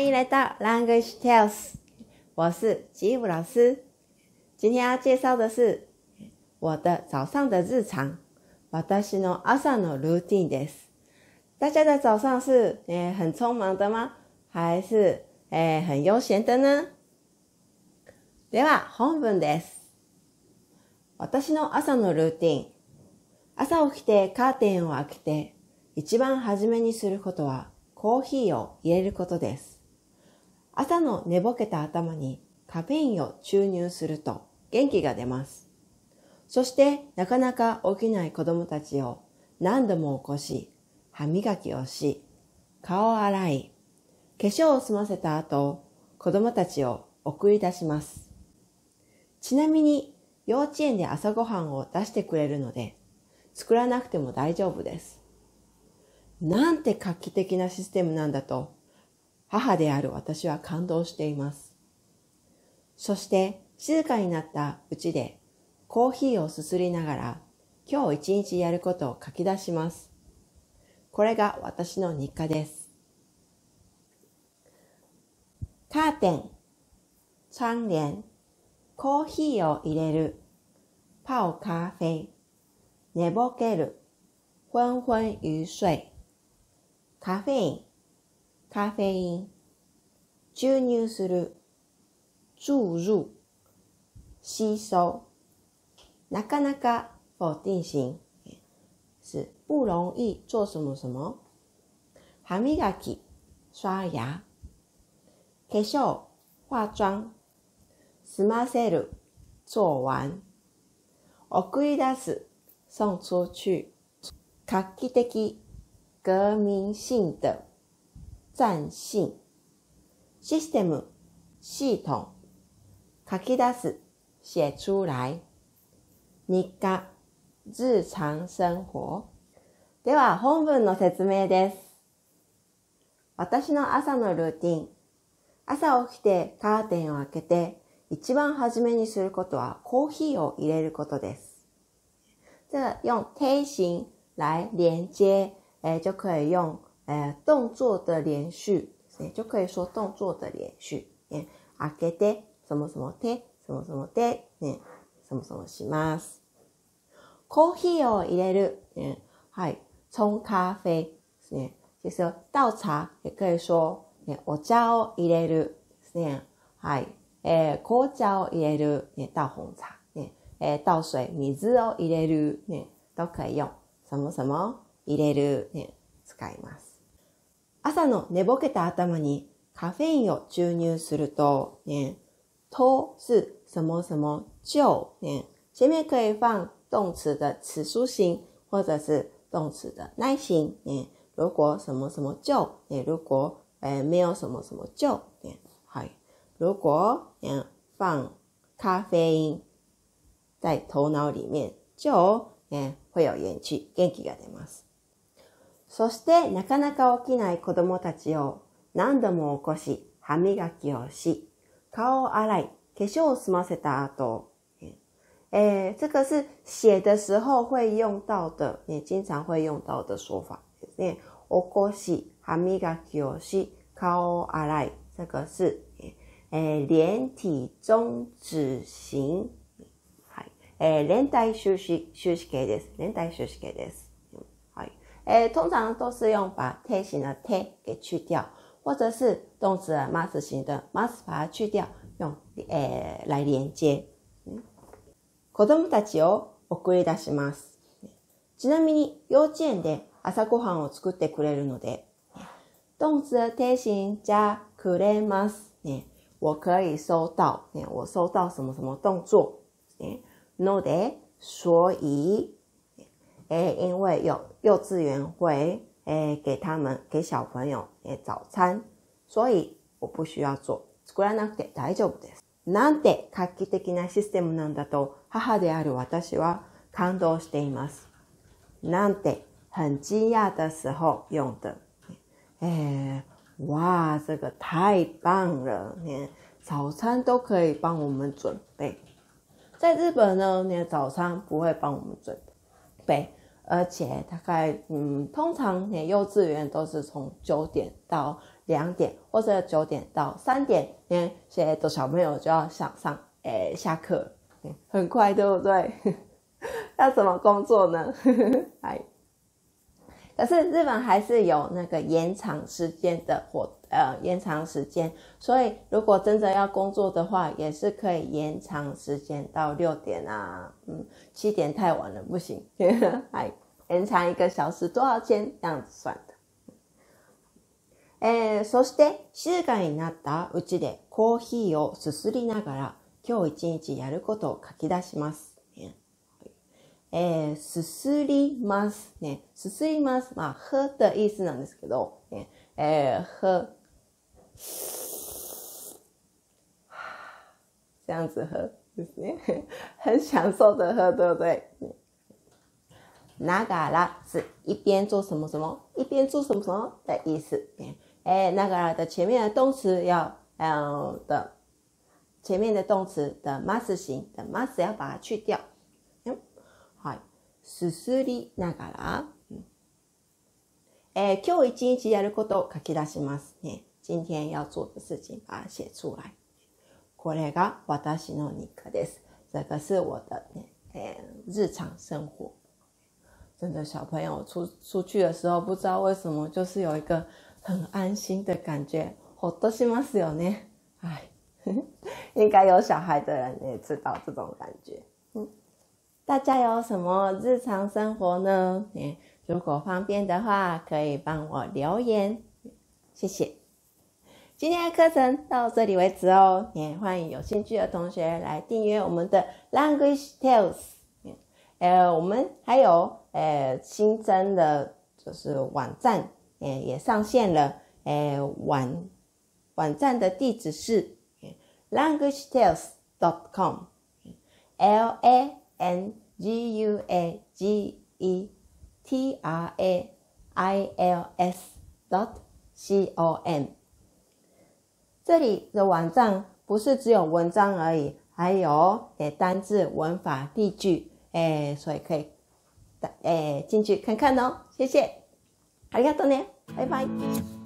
欢迎来到 Language Tales，我是吉武老师。今天要介绍的是我的早上的日常。私の朝のルーティンです。大家的早上是诶欸很匆忙的吗？还是诶欸很悠闲的呢？では本文です。私の朝のルーティン。朝起きてカーテンを開けて、一番初めにすることはコーヒーを入れることです。朝の寝ぼけた頭にカフェインを注入すると元気が出ます。そしてなかなか起きない子供たちを何度も起こし、歯磨きをし、顔を洗い、化粧を済ませた後、子供たちを送り出します。ちなみに幼稚園で朝ごはんを出してくれるので、作らなくても大丈夫です。なんて画期的なシステムなんだと、母である私は感動しています。そして静かになったうちでコーヒーをすすりながら今日一日やることを書き出します。これが私の日課です。カーテン、窗帘、コーヒーを入れる、泡咖啡、寝ぼける、昏昏欲睡、カフェイン、カフェイン、注入する、注入、吸收。なかなか否定型是不容易做什么什么？歯磨き、刷牙。化粧、化妆。済ませる、做完。送り出す、送出去。画期的、革命性的、占性。システム、系統。書き出す、写出来。日課、日常生活。では、本文の説明です。私の朝のルーティン。朝起きてカーテンを開けて、一番初めにすることはコーヒーを入れることです。这个用贴形来连接，诶，就可以用诶动作的连续，就可以说动作的连续。開けて、什么什么て、什么什么で、ね、什么什么します。コーヒーを入れる，嗯，はい、冲咖啡ですね。其实倒茶也可以说，ね、お茶を入れるですね。はい、えー、紅茶を入れる、ね、倒红茶，ね、えー、倒水、水を入れる、ね、都可以用。什么什么入れる、ね、使います。朝の寝ぼけた頭にカフェインを注入すると、ね、と是什么什么就、ね、前面可以放动词的词书形，或者是动词的耐形。嗯，如果什么什么就，嗯，如果呃没有什么什么就，嗯，好。如果嗯放咖啡因在头脑里面，就嗯会有元気、元気が出ます。そしてなかなか起きない子供たちを何度も起こし、歯磨きをし、顔を洗い、化粧を済ませた後、诶，这个是写的时候会用到的，也经常会用到的说法。诶，おこし、歯磨きをし、顔を洗い，这个是诶连体中止型。はい。诶，連带休息休息形です。連带休息形です。诶，通常都是用把 t 形的 t 给去掉，或者是动词的 mas 型的 mas 把它去掉，用诶来连接。子供たちを送り出します。ちなみに幼稚園で朝ごはんを作ってくれるので、动词贴形加くれます。ね、我可以收到。ね、我收到什么什么动作。ね、ので、所以、え因为有幼稚園会え给他们给小朋友え早餐，所以我不需要做。作らなくて大丈夫です。なんて画期的なシステムなんだと母である私は感動しています。なんて很惊讶的时候用的。哎，哇，这个太棒了！连早餐都可以帮我们准备。在日本呢，连早餐不会帮我们准备， 而且大概嗯，通常你幼稚园都是从九点到两点，或者九点到三点，嗯，现在的小朋友就要想上诶下课，很快对不对？要怎么工作呢？哎，可是日本还是有那个延长时间的活，呃，延长时间，所以如果真的要工作的话，也是可以延长时间到六点啊，嗯，七点太晚了不行，还延长一个小时多少钱？这样子算的。えそして静かになったうちでコーヒーをすすりながら今日一日やることを書き出します。 えー、すすりますね。すすります。まあ、喝的意思なんですけど、ね、えー、喝。这样子喝ですね。很享受的喝，对不对？ながら是一边做什么什么，一边做什么什么的意思。哎，那个的前面的动词要，呃的前面的动词的 must 型的 must 要把它去掉。すすりながら、えー、今日一日やることを書き出しますね。今天要做的事情把它写出来。これが私の日課です。这个是我的ね、えー、日常生活。真的，小朋友出出去的时候，不知道为什么，就是有一个很安心的感觉。ほっとしますよね。哎，应该有小孩的人也知道这种感觉。大家有什么日常生活呢？如果方便的话，可以帮我留言，谢谢。今天的课程到这里为止哦，也欢迎有兴趣的同学来订阅我们的 Language Tales。呃，我们还有呃新增的，就是网站，呃也上线了。呃网网站的地址是 Language Tales dot com，L A N。G U A G E T R A I L S dot C O M，这里的网站不是只有文章而已，还有诶单字、文法、例句，诶，所以可以诶进去看看哦。谢谢，ありがとうね，拜拜。